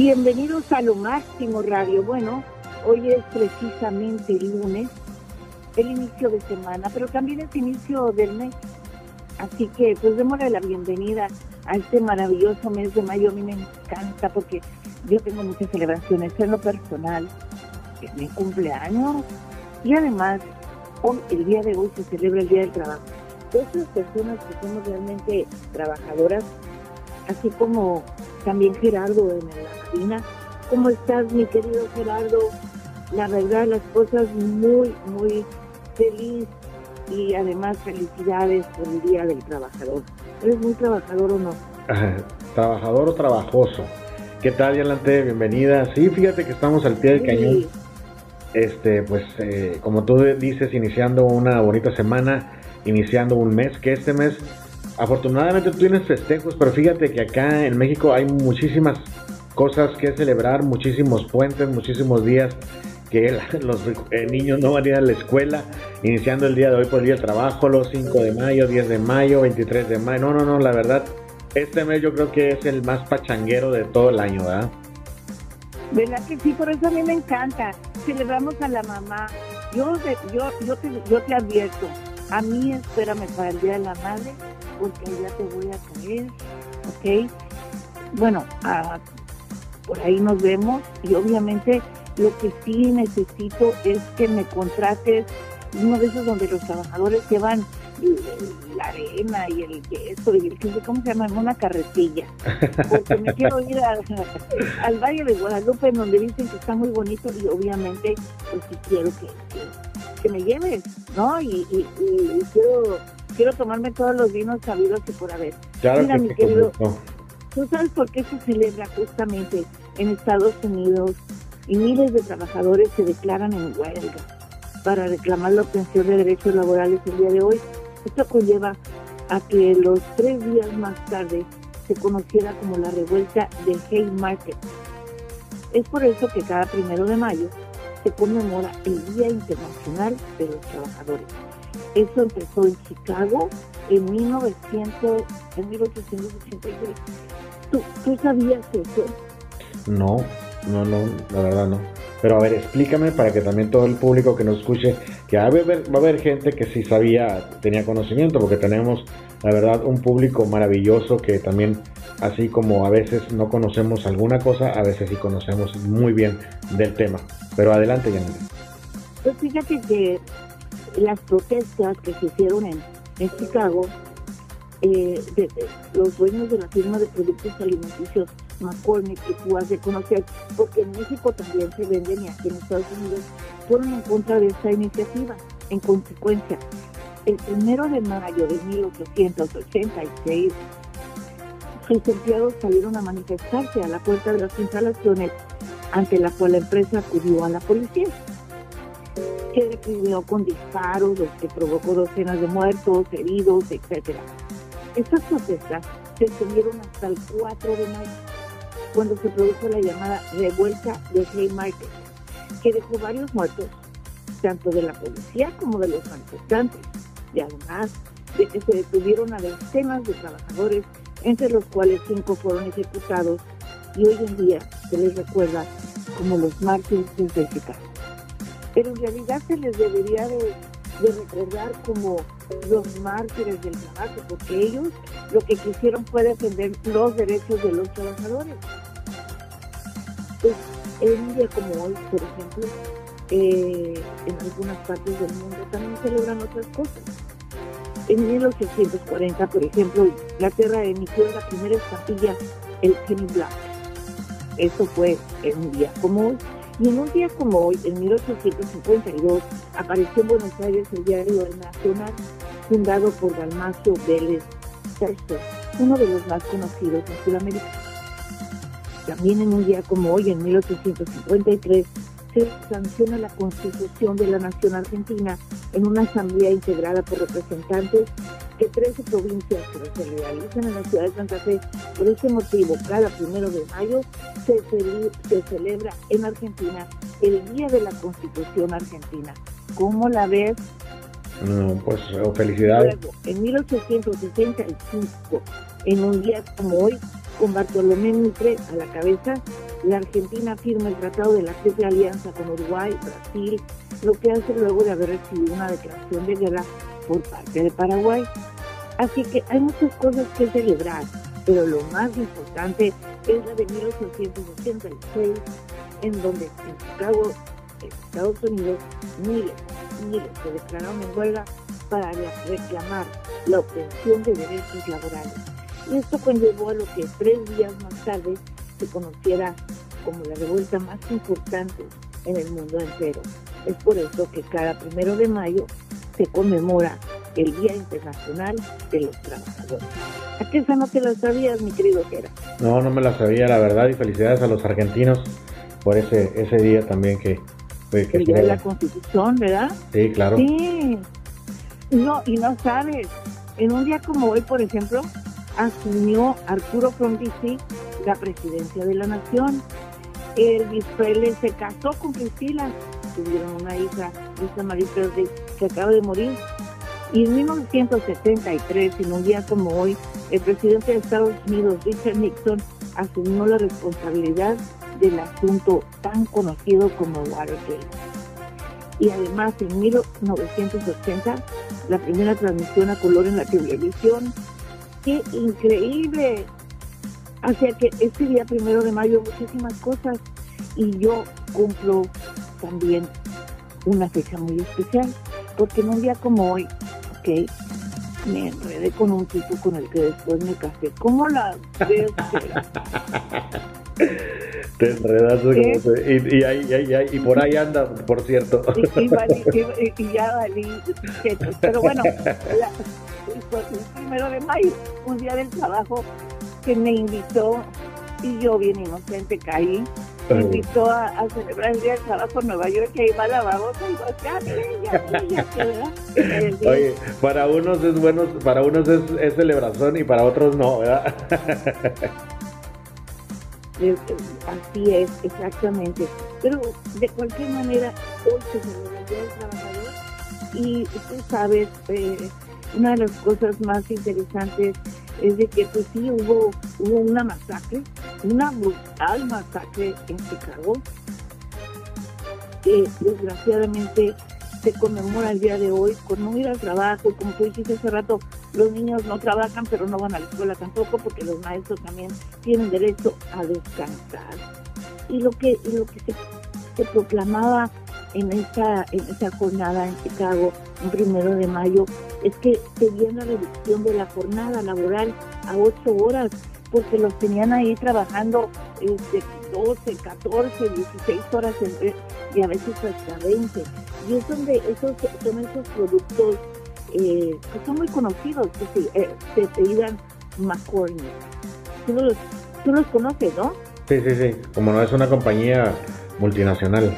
Bienvenidos a lo máximo radio. Bueno, hoy es precisamente el lunes, el inicio de semana, pero también es inicio del mes. Así que pues démosle la bienvenida a este maravilloso mes de mayo. A mí me encanta porque yo tengo muchas celebraciones en lo personal, es mi cumpleaños y además hoy, el día de hoy se celebra el Día del Trabajo. Esas personas que somos realmente trabajadoras, así como también Gerardo en la ¿Cómo estás, mi querido Gerardo? La verdad, las cosas muy, muy feliz y además felicidades por el Día del Trabajador. ¿Eres muy trabajador o no? trabajador o trabajoso. ¿Qué tal, Yalante? Bienvenida. Sí, fíjate que estamos al pie del cañón. Este, pues, eh, como tú dices, iniciando una bonita semana, iniciando un mes, que este mes afortunadamente tú tienes festejos, pero fíjate que acá en México hay muchísimas cosas que celebrar, muchísimos puentes, muchísimos días que los eh, niños no van a ir a la escuela, iniciando el día de hoy por el día del trabajo, los 5 de mayo, 10 de mayo, 23 de mayo. No, no, no, la verdad, este mes yo creo que es el más pachanguero de todo el año, ¿verdad? ¿Verdad que sí? Por eso a mí me encanta. Celebramos a la mamá. Yo, te, yo te advierto, a mí espérame para el Día de la Madre porque ya te voy a caer, ¿ok? Bueno, por ahí nos vemos y obviamente lo que sí necesito es que me contrates uno de esos donde los trabajadores llevan la arena y el queso y el ¿cómo se llama? Una carretilla. Porque me quiero ir al Valle de Guadalupe donde dicen que está muy bonito y obviamente pues sí quiero que, que, me lleves, ¿no? y quiero quiero tomarme todos los vinos sabidos que por haber. Mira, mi querido, ¿tú sabes por qué se celebra justamente en Estados Unidos y miles de trabajadores se declaran en huelga para reclamar la obtención de derechos laborales el día de hoy? Esto conlleva a que los tres días más tarde se conociera como la revuelta del Haymarket. Es por eso que cada primero de mayo se conmemora el Día Internacional de los Trabajadores. Eso empezó en Chicago en, 1900, en 1883. ¿Tú, ¿Tú sabías eso? No, no, no, la verdad no. Pero a ver, explícame para que también todo el público que nos escuche, que va a haber, gente que sí sabía, tenía conocimiento, porque tenemos, la verdad, un público maravilloso que también, así como a veces no conocemos alguna cosa, a veces sí conocemos muy bien del tema. Pero adelante, Yanira. Pues fíjate que las protestas que se hicieron en, Chicago, eh, los dueños de la firma de productos alimenticios McCormick, que tú has de conocer, porque en México también se venden y aquí en Estados Unidos, fueron en contra de esta iniciativa. En consecuencia, el primero de mayo de 1886, sus empleados salieron a manifestarse a la puerta de las instalaciones, ante la cual la empresa acudió a la policía que deprimió con disparos, los que provocó docenas de muertos, heridos, etc. Estas protestas se extendieron hasta el 4 de mayo, cuando se produjo la llamada revuelta de Haymarket, que dejó varios muertos, tanto de la policía como de los manifestantes, y además de que se detuvieron a decenas de trabajadores, entre los cuales cinco fueron ejecutados, y hoy en día se les recuerda como los mártires de Chicago pero en realidad se les debería de, recordar como los mártires del trabajo, porque ellos lo que quisieron fue defender los derechos de los trabajadores. En un día como hoy, por ejemplo, eh, en algunas partes del mundo también celebran otras cosas. En 1840, por ejemplo, Inglaterra emitió la primera estampilla, el Penny Black. Eso fue en un día como hoy. Y en un día como hoy, en 1852, apareció en Buenos Aires el diario El Nacional, fundado por Dalmacio Vélez III, uno de los más conocidos en Sudamérica. También en un día como hoy, en 1853, se sanciona la Constitución de la Nación Argentina en una asamblea integrada por representantes de 13 provincias que se realizan en la ciudad de Santa Fe. Por ese motivo, cada primero de mayo se, se celebra en Argentina el Día de la Constitución Argentina. ¿Cómo la ves? pues oh, felicidades. Luego, en 1865, en un día como hoy, con Bartolomé Mitre a la cabeza, la Argentina firma el Tratado de la Triple Alianza con Uruguay, Brasil, lo que hace luego de haber recibido una declaración de guerra por parte de Paraguay. Así que hay muchas cosas que celebrar, pero lo más importante es la de 1886, en donde en Chicago, en Estados Unidos, miles, miles se declararon en huelga para reclamar la obtención de derechos laborales. Y esto conllevó a lo que tres días más tarde se conociera como la revuelta más importante en el mundo entero. Es por eso que cada primero de mayo se conmemora el Día Internacional de los Trabajadores. ¿A qué esa no te la sabías, mi querido Jera? No, no me la sabía, la verdad, y felicidades a los argentinos por ese, ese día también que... que el Día de la Constitución, ¿verdad? Sí, claro. Sí. No, y no sabes, en un día como hoy, por ejemplo, asumió Arturo Frondizi la presidencia de la nación. Elvis Presley se casó con Cristina, tuvieron una hija, Lisa Marie Presley, que acaba de morir. Y en 1973, en un día como hoy, el presidente de Estados Unidos, Richard Nixon, asumió la responsabilidad del asunto tan conocido como Watergate. Y además, en 1980, la primera transmisión a color en la televisión. ¡Qué increíble! Hacia que este día primero de mayo muchísimas cosas y yo cumplo también una fecha muy especial porque en un día como hoy, ok, me enredé con un tipo con el que después me casé. ¿Cómo la ves? Te enredas y, y, y, y, por ahí anda, por cierto. Y, ya valí Pero bueno, el primero de mayo, un día del trabajo que me invitó y yo bien inocente caí me invitó a, celebrar el Día del Trabajo en Nueva York, que iba a la babosa y ya, ya, Oye, para unos es bueno, para unos es, es celebración y para otros no, ¿verdad? Así es, exactamente. Pero de cualquier manera, hoy se celebra el Día del Trabajador y tú sabes, eh, una de las cosas más interesantes es de que pues sí hubo, hubo una masacre, una brutal masacre en Chicago, que desgraciadamente se conmemora el día de hoy con no ir al trabajo, como tú dijiste hace rato, los niños no trabajan pero no van a la escuela tampoco porque los maestros también tienen derecho a descansar. Y lo que, lo que se, se proclamaba en esa, en esa jornada en Chicago, un primero de mayo, es que pedían la reducción de la jornada laboral a ocho horas, porque los tenían ahí trabajando este, 12, 14, 16 horas y a veces hasta 20. Y es donde esos son esos productos eh, que son muy conocidos, que se, eh, se McCormick. Tú los, tú los conoces, ¿no? Sí, sí, sí. Como no es una compañía multinacional.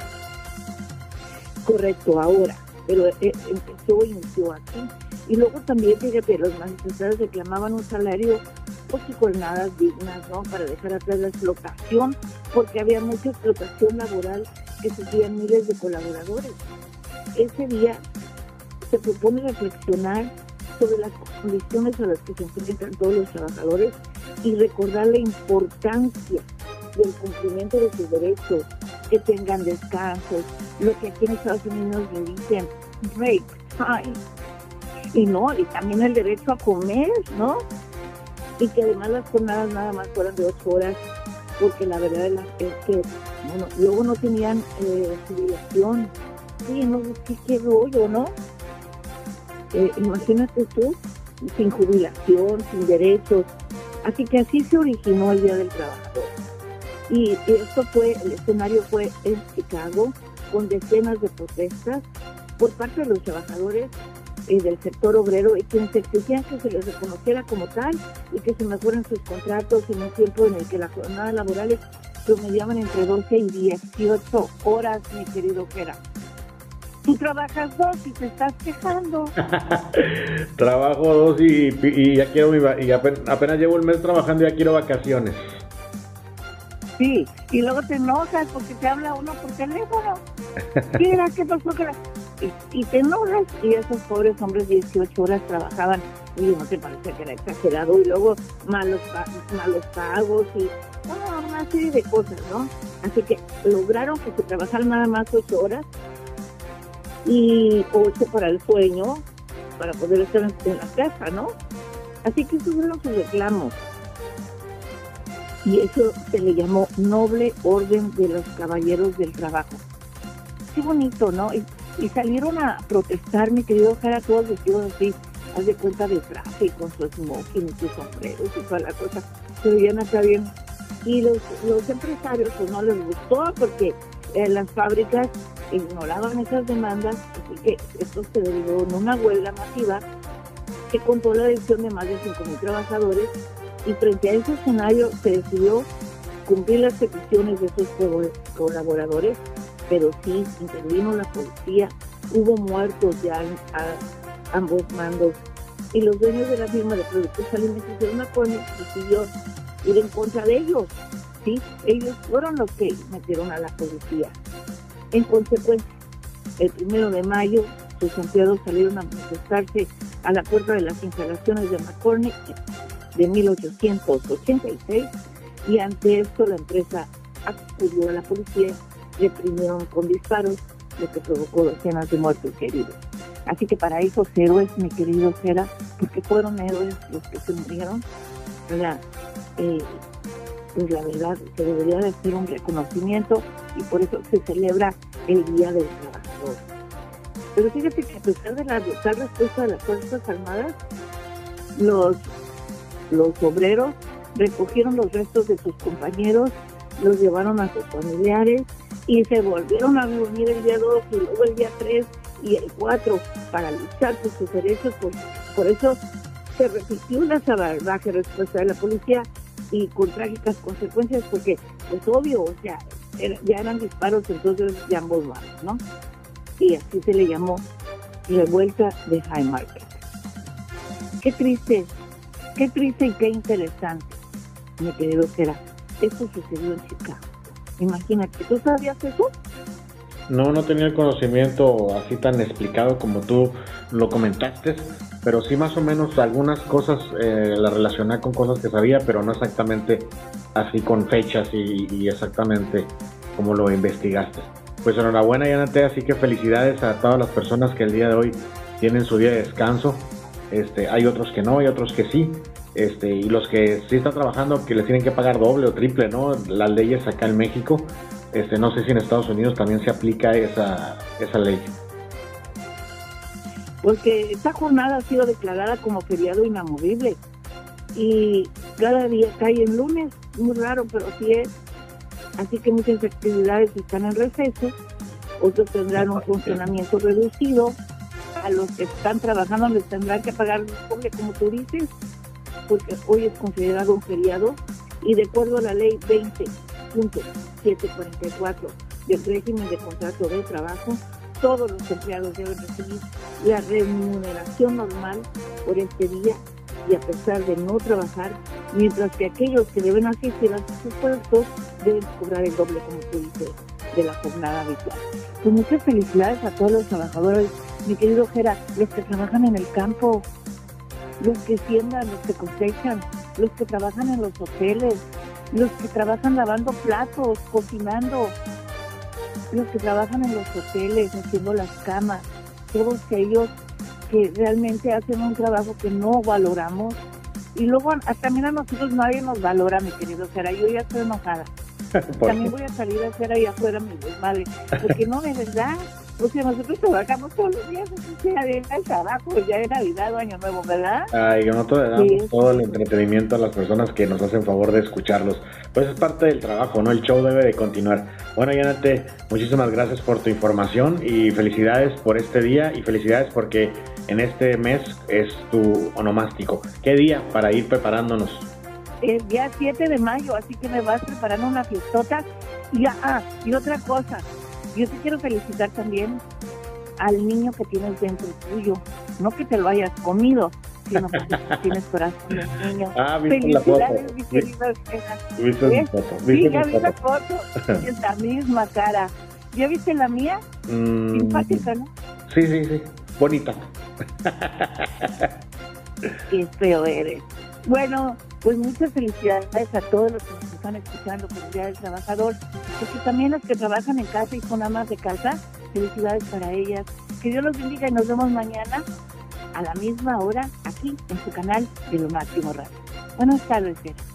Correcto, ahora. Pero eh, empezó, inició aquí. Y luego también, fíjate, los magistrados reclamaban un salario pues, y jornadas dignas, ¿no? Para dejar atrás la explotación, porque había mucha explotación laboral que sufrían miles de colaboradores. Ese día se propone reflexionar sobre las condiciones a las que se enfrentan todos los trabajadores y recordar la importancia del cumplimiento de sus derechos, que tengan descansos, lo que aquí en Estados Unidos le dicen break time. Y no, y también el derecho a comer, ¿no? Y que además las jornadas nada más fueran de ocho horas, porque la verdad es que, bueno, luego no tenían eh, jubilación. Sí, no, qué, qué rollo, ¿no? Eh, imagínate tú, sin jubilación, sin derechos. Así que así se originó el Día del Trabajador. Y esto fue, el escenario fue en Chicago, con decenas de protestas por parte de los trabajadores eh, del sector obrero y quienes exigían que se les reconociera como tal y que se mejoren sus contratos en un tiempo en el que las jornadas laborales promediaban entre 12 y 18 horas, mi querido Jera. Tú trabajas dos y te estás quejando. Trabajo dos y, ya quiero y apenas, llevo un mes trabajando y ya quiero vacaciones. Sí, y luego te enojas porque te habla uno por teléfono. Mira, ¿qué pasó? y, te enojas y esos pobres hombres 18 horas trabajaban y no te parece que era exagerado y luego malos, malos pagos y una serie de cosas, ¿no? Así que lograron que se trabajaran nada más 8 horas y 8 para el sueño para poder estar en, la casa, ¿no? Así que esos fueron sus reclamos. Y eso se le llamó Noble Orden de los Caballeros del Trabajo. Qué bonito, ¿no? Y, salieron a protestar, mi querido Jara, todos vestidos así, haz de cuenta de traje, con su smoking y sus sombreros y toda la cosa. Se veían acá bien. Y los, los empresarios pues no les gustó porque eh, las fábricas ignoraban esas demandas, así que esto se derivó en una huelga masiva que contó la adhesión de más de 5.000 trabajadores y frente a ese escenario se decidió cumplir las peticiones de esos colaboradores, pero sí intervino la policía, hubo muertos ya a, ambos mandos y los dueños de la firma de productos alimenticios McCormick decidió ir en contra de ellos. ¿sí? Ellos fueron los que metieron a la policía. En consecuencia, el primero de mayo, sus empleados salieron a manifestarse a la puerta de las instalaciones de McCormick de 1886 y ante esto la empresa acudió a la policía, reprimieron con disparos, lo que provocó docenas de muertos y heridos. Así que para esos héroes, mi querido Sera, porque fueron héroes los que se murieron, eh, pues la verdad que debería de ser un reconocimiento y por eso se celebra el Día del Trabajador. Pero fíjate que a pesar de la brutal respuesta de las Fuerzas Armadas, los, los obreros recogieron los restos de sus compañeros, los llevaron a sus familiares y se volvieron a reunir el día 2 y luego el día 3 y el 4 para luchar por sus derechos. Por, por eso se repitió la salvaje respuesta de la policía y con trágicas consecuencias porque es obvio, o sea, ya eran disparos entonces de ambos lados, ¿no? Y así se le llamó revuelta de High Market. Qué triste, qué triste y qué interesante, mi querido Sera. Esto sucedió en Chicago. Imagínate, ¿tú sabías eso? No, no tenía el conocimiento así tan explicado como tú lo comentaste, pero sí más o menos algunas cosas eh, las relacioné con cosas que sabía, pero no exactamente así con fechas y, exactamente como lo investigaste. Pues enhorabuena, Yanate, así que felicidades a todas las personas que el día de hoy tienen su día de descanso. Este, hay otros que no, hay otros que sí. Este, y los que sí están trabajando que les tienen que pagar doble o triple, ¿no? Las leyes acá en México. Este, no sé si en Estados Unidos también se aplica esa, esa ley porque esta jornada ha sido declarada como feriado inamovible y cada día cae en lunes, muy raro, pero sí es. Así que muchas actividades están en receso, otros tendrán un funcionamiento reducido, a los que están trabajando les tendrán que pagar doble, como tú dices, porque hoy es considerado un feriado y de acuerdo a la ley 20.744 del régimen de contrato de trabajo, todos los empleados deben recibir la remuneración normal por este día y a pesar de no trabajar, mientras que aquellos que deben asistir a sus puestos deben cobrar el doble, como tú dices, de la jornada habitual. Pues muchas felicidades a todos los trabajadores, mi querido Jera, los que trabajan en el campo, los que siembran, los que cosechan, los que trabajan en los hoteles, los que trabajan lavando platos, cocinando, los que trabajan en los hoteles, haciendo las camas, todos ellos que realmente hacen un trabajo que no valoramos. Y luego también a nosotros nadie nos valora, mi querido Sara. Yo ya estoy enojada. También voy a salir a hacer ahí afuera mi desmadre. Porque no, de verdad, o sea, nosotros trabajamos todos los días, sea de el trabajo, ya de Navidad o Año Nuevo, ¿verdad? Ay, que nosotros le damos todo el entretenimiento a las personas que nos hacen favor de escucharlos. Pues es parte del trabajo, ¿no? El show debe de continuar. Bueno, Yanate, muchísimas gracias por tu información y felicidades por este día y felicidades porque en este mes es tu onomástico. ¿Qué día para ir preparándonos? El día 7 de mayo, así que me vas preparando una fiestota. Y, ah, y otra cosa, yo te quiero felicitar también al niño que tienes dentro tuyo. No que te lo hayas comido, sino que tienes corazón de niño. Ah, ¿viste la querida ¿Viste foto? Sí, ya vi la foto. es la misma cara. ¿Ya viste la mía? Mm, Simpática, ¿no? Sí, sí, sí. Bonita. Qué feo eres. Bueno, pues muchas felicidades a todos los que nos están escuchando del Trabajador, porque también los que trabajan en casa y son amas de casa, felicidades para ellas. Que Dios los bendiga y nos vemos mañana a la misma hora aquí en su canal de Lo Máximo Radio. Buenas tardes, Vera.